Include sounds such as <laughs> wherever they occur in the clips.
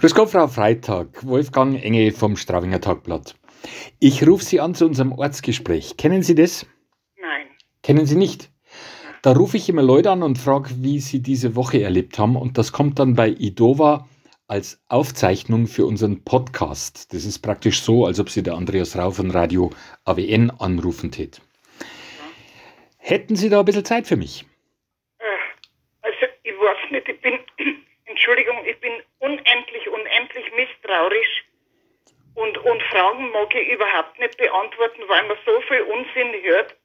Grüß Gott, Frau Freitag, Wolfgang Engel vom Straubinger Tagblatt. Ich rufe Sie an zu unserem Ortsgespräch. Kennen Sie das? Nein. Kennen Sie nicht? Da rufe ich immer Leute an und frage, wie sie diese Woche erlebt haben. Und das kommt dann bei Idova als Aufzeichnung für unseren Podcast. Das ist praktisch so, als ob Sie der Andreas Rau von Radio AWN anrufen tät. Hätten Sie da ein bisschen Zeit für mich? Äh, Also, ich weiß nicht, ich bin, Entschuldigung, ich bin unendlich, unendlich misstrauisch und, und Fragen mag ich überhaupt nicht beantworten, weil man so viel Unsinn hört.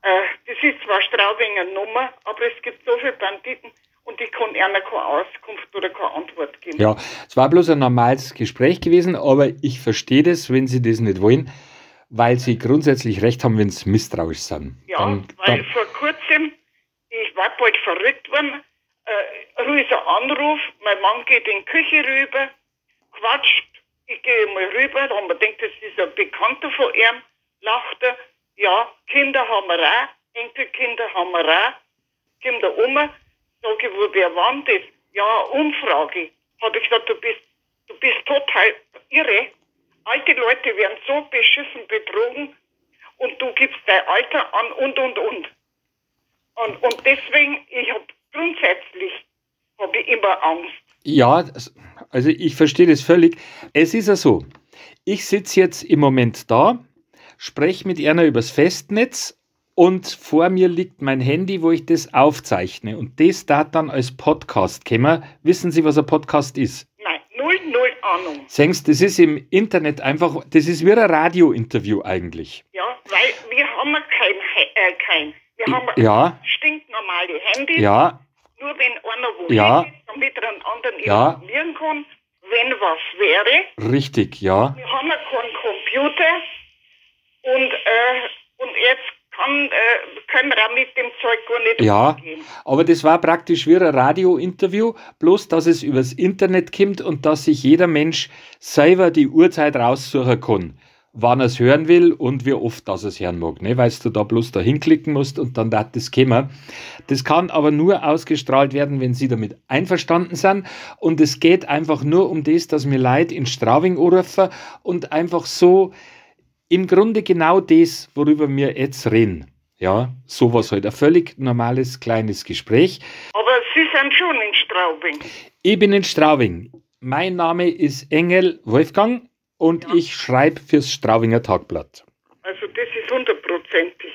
Äh, das ist zwar Straubinger Nummer, aber es gibt so viele Banditen und ich kann einer keine Auskunft oder keine Antwort geben. Ja, es war bloß ein normales Gespräch gewesen, aber ich verstehe das, wenn Sie das nicht wollen, weil Sie grundsätzlich recht haben, wenn Sie misstrauisch sind. Ja, Dann- weil dann- vor kurzem, ich war bald verrückt worden, ein Anruf, mein Mann geht in die Küche rüber, quatscht, ich gehe mal rüber, da haben wir gedacht, das ist ein Bekannter von ihm, lacht er, ja, Kinder haben wir auch, Enkelkinder haben wir auch, kommt er um, sag ich, wo, wer war das? Ja, Umfrage. Hat ich gesagt, du bist, du bist total irre. Alte Leute werden so beschissen betrogen und du gibst dein Alter an und und und. Und, und deswegen, ich habe grundsätzlich hab ich immer Angst. Ja, also ich verstehe das völlig. Es ist ja so, ich sitze jetzt im Moment da, spreche mit einer übers Festnetz und vor mir liegt mein Handy, wo ich das aufzeichne. Und das da dann als Podcast kommen. Wissen Sie, was ein Podcast ist? Nein, null, null Ahnung. Sie, das ist im Internet einfach, das ist wie ein Radiointerview eigentlich. Ja, weil wir haben kein, äh, kein. Wir haben Ja, stinknormale Handys. ja, Nur wenn einer wo Ja. ist, damit er einen anderen Ja. informieren kann, wenn was wäre. richtig, ja. Wir haben ja keinen Computer und, äh, und jetzt kann, äh, können wir auch mit dem Zeug gar nicht Ja, umgehen. aber das war praktisch wie ein Radiointerview, bloß dass es übers Internet kommt und dass sich jeder Mensch selber die Uhrzeit raussuchen kann, wann er es hören will und wie oft das es hören mag, ne? weil du da bloß da hinklicken musst und dann darf das kommen. Das kann aber nur ausgestrahlt werden, wenn Sie damit einverstanden sind und es geht einfach nur um das, dass mir Leute in Straubing anrufen und einfach so im Grunde genau das, worüber wir jetzt reden. Ja, sowas halt. Ein völlig normales kleines Gespräch. Aber Sie sind schon in Straubing. Ich bin in Straubing. Mein Name ist Engel Wolfgang und ich schreibe fürs Straubinger Tagblatt. Also das ist hundertprozentig.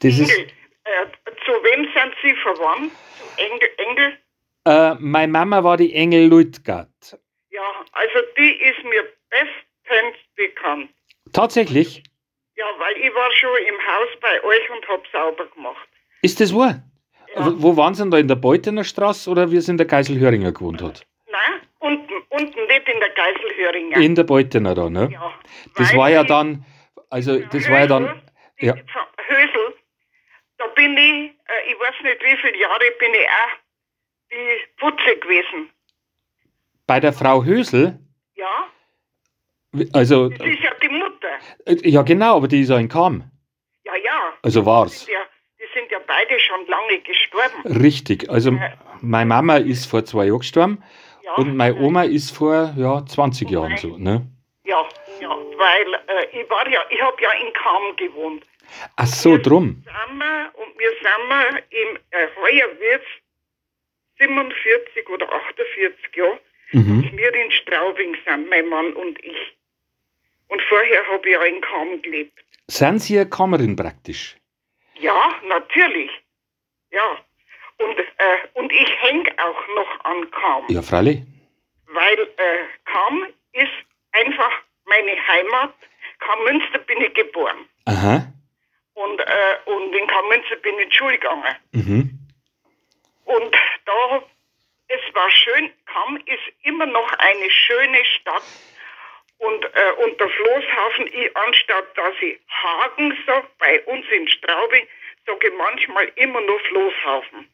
Das ist, Engel, äh, zu wem sind Sie verwandt? Zu Engel, Engel? äh, meine Mama war die Engel Luitgard. Ja, also die ist mir bestens bekannt. Tatsächlich? Ja, weil ich war schon im Haus bei euch und hab sauber gemacht. Ist das wahr? Wo wo waren Sie denn da? In der Beutener Straße oder wie es in der Geiselhöringer gewohnt hat? Nein, unten, unten nicht in der Geiselhöringer. In der Beutener da, ne? ja, Das war ja die- dann, also das war ja dann, die ja. Hösel, da bin ich, äh, ich weiß nicht wie viele Jahre, bin ich auch die Putze gewesen. bei der Frau Hösel, Ja, also, das ist ja die Mutter. äh, ja genau, aber die ist ja in Kam. Ja, ja. Also Die war's. sind ja, die sind ja beide schon lange gestorben. Richtig. Also meine Mama ist vor zwei Jahren gestorben Ja, und meine Oma ist vor ja, 20 Jahren so. Ne? ja, ja, weil äh, ich war ja, ich habe ja in Kam gewohnt. Ach so, drum. Sind wir, und wir sind im, äh, heuer wird's 47 oder 48 Jahre, Mhm. wir in Straubing sind, mein Mann und ich. Und vorher habe ich ja in Kam gelebt. Sind Sie eine Kammerin praktisch? Ja, natürlich. Ja. Und, äh, und ich hänge auch noch an Kam. Ja, freilich. weil äh, Kam ist einfach meine Heimat. Kam-Münster bin ich geboren. Aha. Und, äh, und in Kam-Münster bin ich in die Schule gegangen. Mhm. Und da, es war schön, Kam ist immer noch eine schöne Stadt. Und, äh, und der Floßhafen, ich anstatt dass ich Hagen sage, bei uns in Straubing, sage ich manchmal immer nur Floßhafen.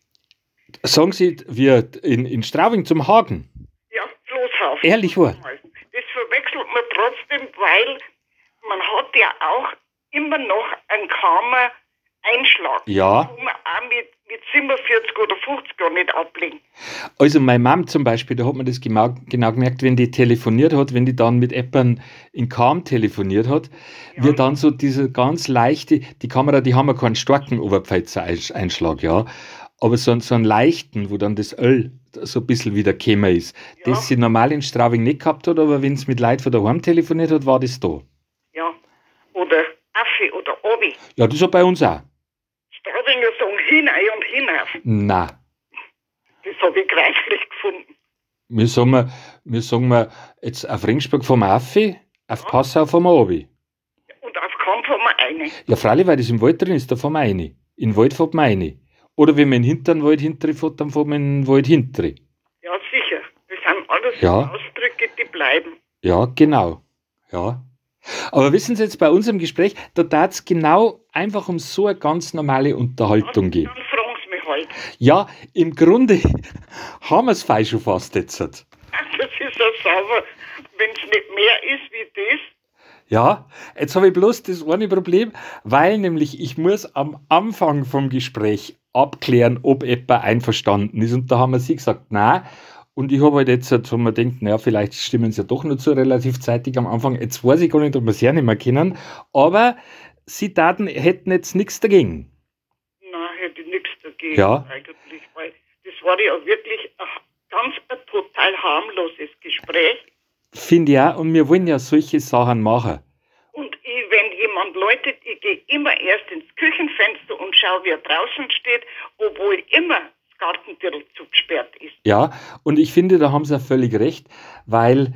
Sagen Sie, wir in, in Straubing zum Hagen. Ja, Floßhafen. Ehrlich wahr? Das verwechselt man trotzdem, weil man hat ja auch immer noch einen Karma Einschlag. Ja. Wo man auch mit, mit mit 47 oder 50 gar nicht ablegen. Also meine Mom zum Beispiel, da hat man das genau, genau gemerkt, wenn die telefoniert hat, wenn die dann mit jemandem in Kam telefoniert hat, Ja. wird dann so diese ganz leichte, die Kamera, die haben ja keinen starken Oberpfeizer-Einschlag, ja, aber so, einen- so einen leichten, wo dann das Öl so ein bisschen wieder gekommen ist, Ja. das sie normal in Straubing nicht gehabt hat, aber wenn es mit Leuten von daheim telefoniert hat, war das da. Ja. Oder Affe oder Obi. Ja, das ist bei uns auch. Straubinger sagen hinein und hinauf. Nein. Das habe ich greiflich gefunden. Wir sagen, wir, wir sagen wir jetzt auf Ringsburg vom Affi, auf Passau vom Abi. Und auf Kampf haben wir eine. Ja, freilich, weil das im Wald drin ist, da fahren wir rein. In den Wald fährt man rein. Oder wenn man hinteren Wald hintere fährt, dann fährt man Wald hintere. Ja, sicher. Das sind alles Ja. Ausdrücke, die bleiben. Ja, genau. Ja. Aber wissen Sie jetzt bei unserem Gespräch, da darf es genau einfach um so eine ganz normale Unterhaltung gehen. Sie mich halt. Ja, im Grunde <laughs> haben wir es falsch schon fast jetzt. Das ist ja sauber. Wenn es nicht mehr ist wie das, Ja, jetzt habe ich bloß das eine Problem, weil nämlich ich muss am Anfang vom Gespräch abklären, ob jemand einverstanden ist. Und da haben wir sie gesagt, nein. Und ich habe halt jetzt, so man denkt, naja, vielleicht stimmen sie ja doch nur zu relativ zeitig am Anfang. Jetzt weiß ich gar nicht, ob wir es ja nicht mehr kennen. Aber sie Daten hätten jetzt nichts dagegen. na, hätte ich nichts dagegen Ja. eigentlich. Weil das war ja wirklich ein ganz ein total harmloses Gespräch. Finde ich auch. Und wir wollen ja solche Sachen machen. Und ich, gehe immer erst ins Küchenfenster und schaue, wer draußen steht, obwohl immer das Gartentürl zugesperrt ist. Ja, und ich finde, da haben sie auch völlig recht, weil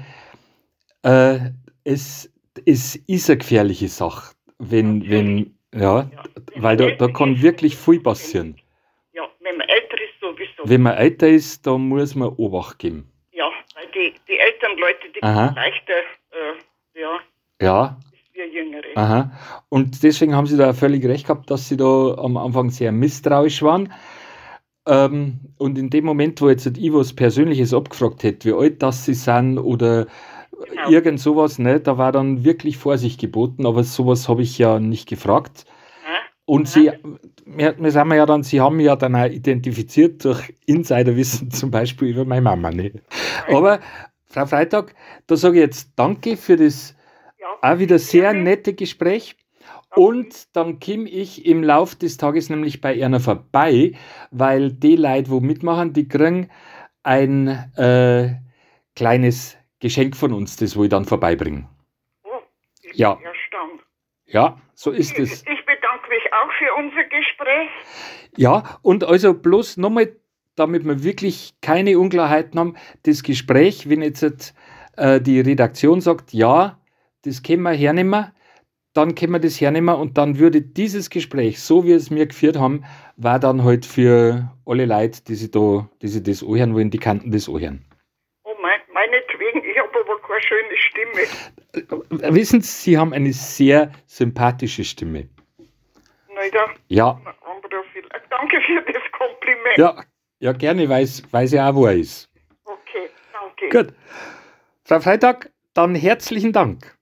äh, es, es ist eine gefährliche Sache, wenn, wenn, ja, Ja. weil da, da kann wirklich viel passieren. Ja, wenn man älter ist, sowieso. Wenn man älter ist, da muss man Obacht geben. Ja, weil die, die älteren Leute, die Aha. leichter, äh, ja, Ja, als wir Jüngere. aha. Und deswegen haben sie da völlig recht gehabt, dass sie da am Anfang sehr misstrauisch waren. Ähm, und in dem Moment, wo jetzt was Persönliches abgefragt hätte, wie alt das sie sind oder Genau. irgend sowas, ne, da war dann wirklich Vorsicht geboten, aber sowas habe ich ja nicht gefragt. Ja? Und sie, wir, wir sagen ja dann, sie haben mich ja dann auch identifiziert durch Insiderwissen, <laughs> zum Beispiel über meine Mama. Ne? Aber Frau Freitag, da sage ich jetzt Danke für das Ja. auch wieder sehr nette Gespräch. Und dann komme ich im Lauf des Tages nämlich bei einer vorbei, weil die Leute, wo mitmachen, die kriegen ein äh, kleines Geschenk von uns, das wo ich dann vorbeibringen. Oh, ich Ja. bin erstaunt. Ja, so ist es. Ich bedanke mich auch für unser Gespräch. Ja, und also bloß nochmal, damit wir wirklich keine Unklarheiten haben, das Gespräch, wenn jetzt äh, die Redaktion sagt, ja, das können wir hernehmen, dann können wir das hernehmen und dann würde dieses Gespräch, so wie es wir geführt haben, war dann halt für alle Leute, die sich da, die sich das anhören wollen, die kannten das anhören. Oh mein, meinetwegen, ich habe aber keine schöne Stimme. Äh, Wissen Sie, Sie haben eine sehr sympathische Stimme. Naja, Ja, Danke für das Kompliment. ja, ja gerne, weil es ja auch wahr ist. Okay, danke. Gut. Frau Freitag, dann herzlichen Dank.